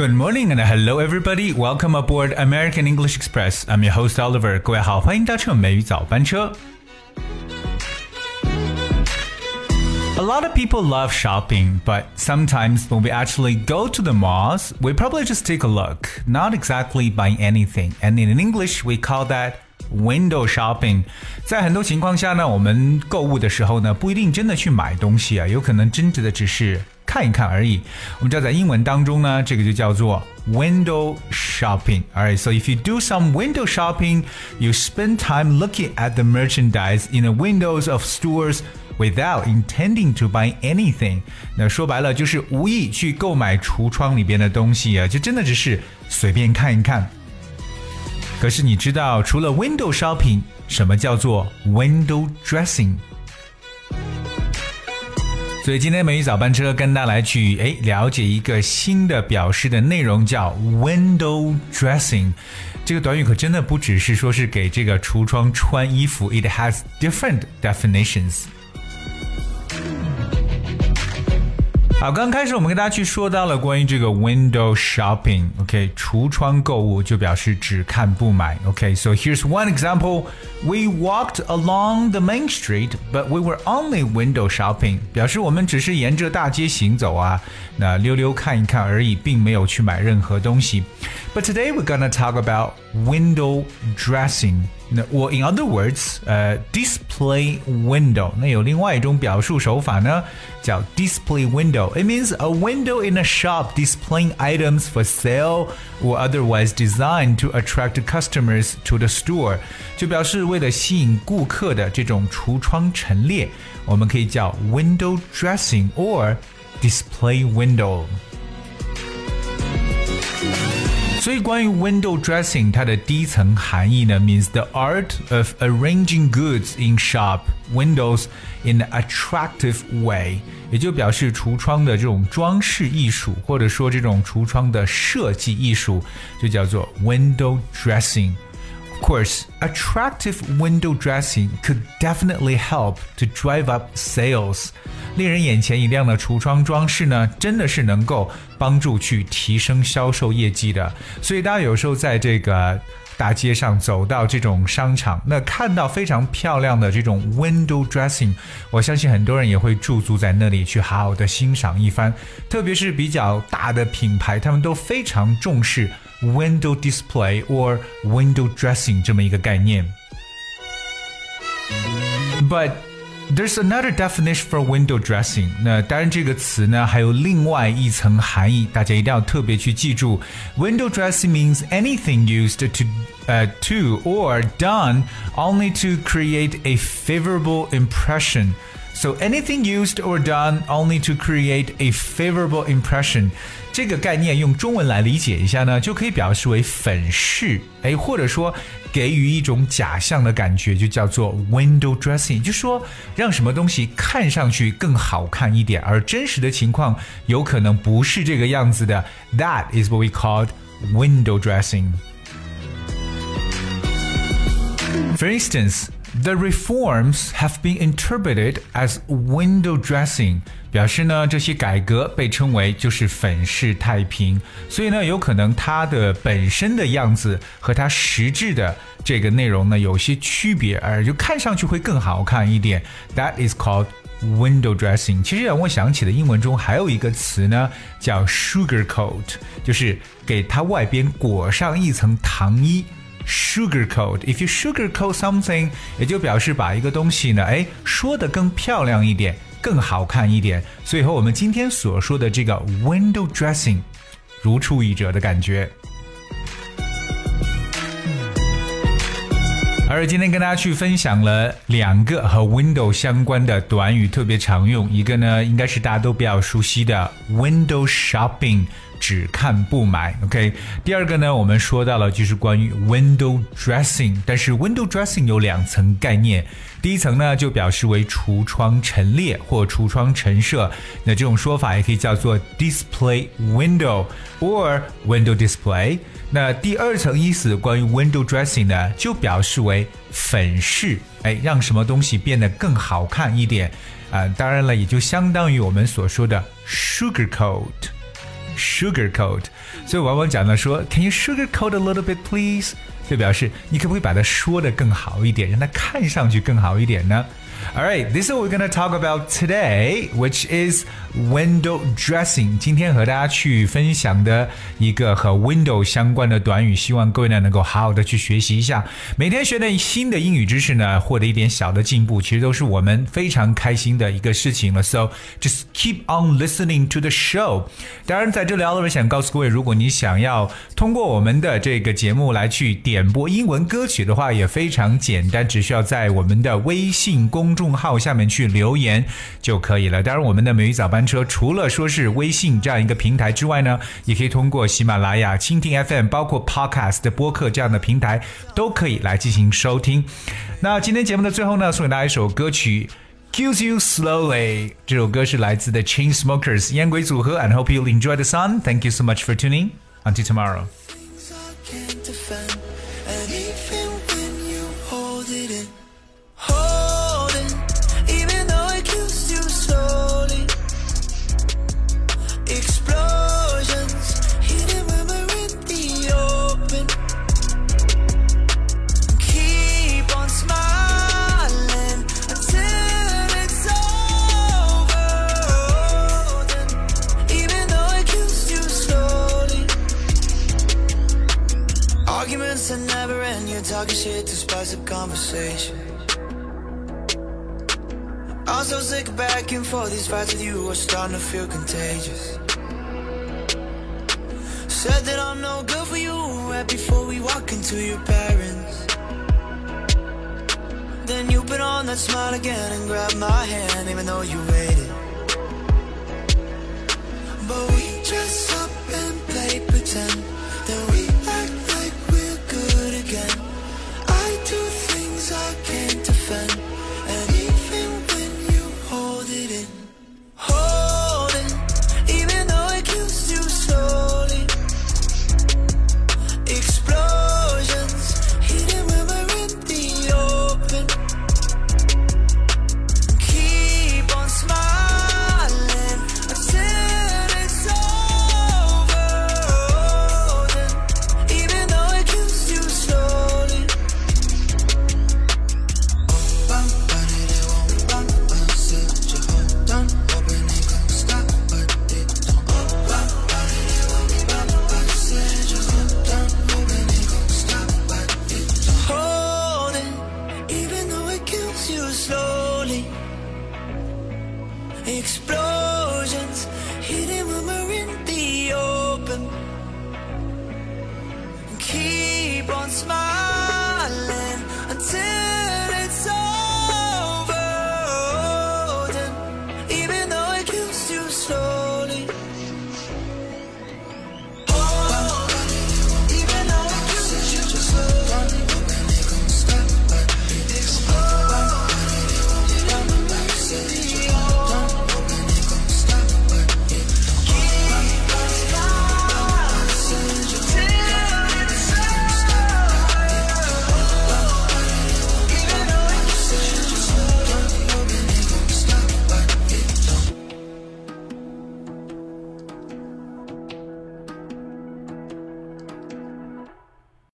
Good morning and hello everybody. Welcome aboard American English Express. I'm your host Oliver. 各位好，欢迎搭乘美语早班车。A lot of people love shopping, but sometimes when we actually go to the malls, we probably just take a look, not exactly buy anything. And in English, we call that window shopping。在很多情况下呢，我们购物的时候呢，不一定真的去买东西啊，有可能真正的只是 看一看而已。我们知道在英文当中呢，这个就叫做 window shopping. Alright, so if you do some window shopping, you spend time looking at the merchandise in the windows of stores without intending to buy anything。那说白了就是无意去购买橱窗里边的东西啊，就真的只是随便看一看。可是你知道，除了 window shopping，什么叫做 window dressing？ 所以今天美语早班车跟大家来去哎了解一个新的表示的内容，叫 window dressing。这个短语可真的不只是说是给这个橱窗穿衣服，it has different definitions。好，刚开始我们跟大家去说到了关于这个 window shopping，OK，、okay, 橱窗购物就表示只看不买，OK，so、okay, here's one example: we walked along the main street, but we were only window shopping，表示我们只是沿着大街行走啊，那溜溜看一看而已，并没有去买任何东西。But today we're gonna talk about window dressing。 or in other words，呃、uh,，display window。那有另外一种表述手法呢，叫 display window。It means a window in a shop displaying items for sale or otherwise designed to attract customers to the store。就表示为了吸引顾客的这种橱窗陈列，我们可以叫 window dressing or display window。 所以关于 window dressing，它的第一层含义呢，means the art of arranging goods in shop windows in an attractive way，也就表示橱窗的这种装饰艺术，或者说这种橱窗的设计艺术，就叫做 window dressing。 Course, attractive window dressing could definitely help to drive up sales. 令人眼前一亮的橱窗装饰呢，真的是能够帮助去提升销售业绩的。所以大家有时候在这个大街上走到这种商场，那看到非常漂亮的这种 window dressing，我相信很多人也会驻足在那里去好好的欣赏一番。特别是比较大的品牌，他们都非常重视 window display or window dressing 这么一个概念。But There's another definition for window dressing。那当然，这个词呢还有另外一层含义，大家一定要特别去记住。Window dressing means anything used to uh, to or done only to create a favorable impression. So anything used or done only to create a favorable impression，这个概念用中文来理解一下呢，就可以表示为粉饰，哎，或者说给予一种假象的感觉，就叫做 window dressing，就说让什么东西看上去更好看一点，而真实的情况有可能不是这个样子的。That is what we called window dressing. For instance. The reforms have been interpreted as window dressing，表示呢这些改革被称为就是粉饰太平，所以呢有可能它的本身的样子和它实质的这个内容呢有些区别，而就看上去会更好看一点。That is called window dressing。其实让我想起了英文中还有一个词呢叫 sugar coat，就是给它外边裹上一层糖衣。Sugarcoat. If you sugarcoat something，也就表示把一个东西呢，哎，说的更漂亮一点，更好看一点。所以和我们今天所说的这个 window dressing 如出一辙的感觉。而今天跟大家去分享了两个和 window 相关的短语，特别常用。一个呢，应该是大家都比较熟悉的 window shopping。只看不买，OK。第二个呢，我们说到了就是关于 window dressing，但是 window dressing 有两层概念。第一层呢，就表示为橱窗陈列或橱窗陈设，那这种说法也可以叫做 display window or window display。那第二层意思，关于 window dressing 呢，就表示为粉饰，哎，让什么东西变得更好看一点啊。当然了，也就相当于我们所说的 sugar coat。sugarcoat。所以往往讲到说，Can you sugarcoat a little bit, please？就表示你可不可以把它说的更好一点，让它看上去更好一点呢？all right, this is what we're going to talk about today, which is window dressing. 今天和大家去分享的一个和 window 相关的短语，希望各位呢能够好好的去学习一下。每天学点新的英语知识呢，获得一点小的进步，其实都是我们非常开心的一个事情了。So just keep on listening to the show. 当然，在这里，我想告诉各位，如果你想要通过我们的这个节目来去点播英文歌曲的话，也非常简单，只需要在我们的微信公公众号下面去留言就可以了。当然，我们的美语早班车除了说是微信这样一个平台之外呢，也可以通过喜马拉雅、蜻蜓 FM，包括 Podcast 播客这样的平台都可以来进行收听。那今天节目的最后呢，送给大家一首歌曲《Kiss You Slowly》。这首歌是来自的 Chainsmokers 烟鬼组合。And hope you enjoy the song. Thank you so much for tuning. Until tomorrow. Arguments are never end, you're talking shit to spice up conversation. I'm so sick of back and forth, these fights with you are starting to feel contagious. Said that I'm no good for you right before we walk into your parents. Then you put on that smile again and grab my hand, even though you waited. But we just smile.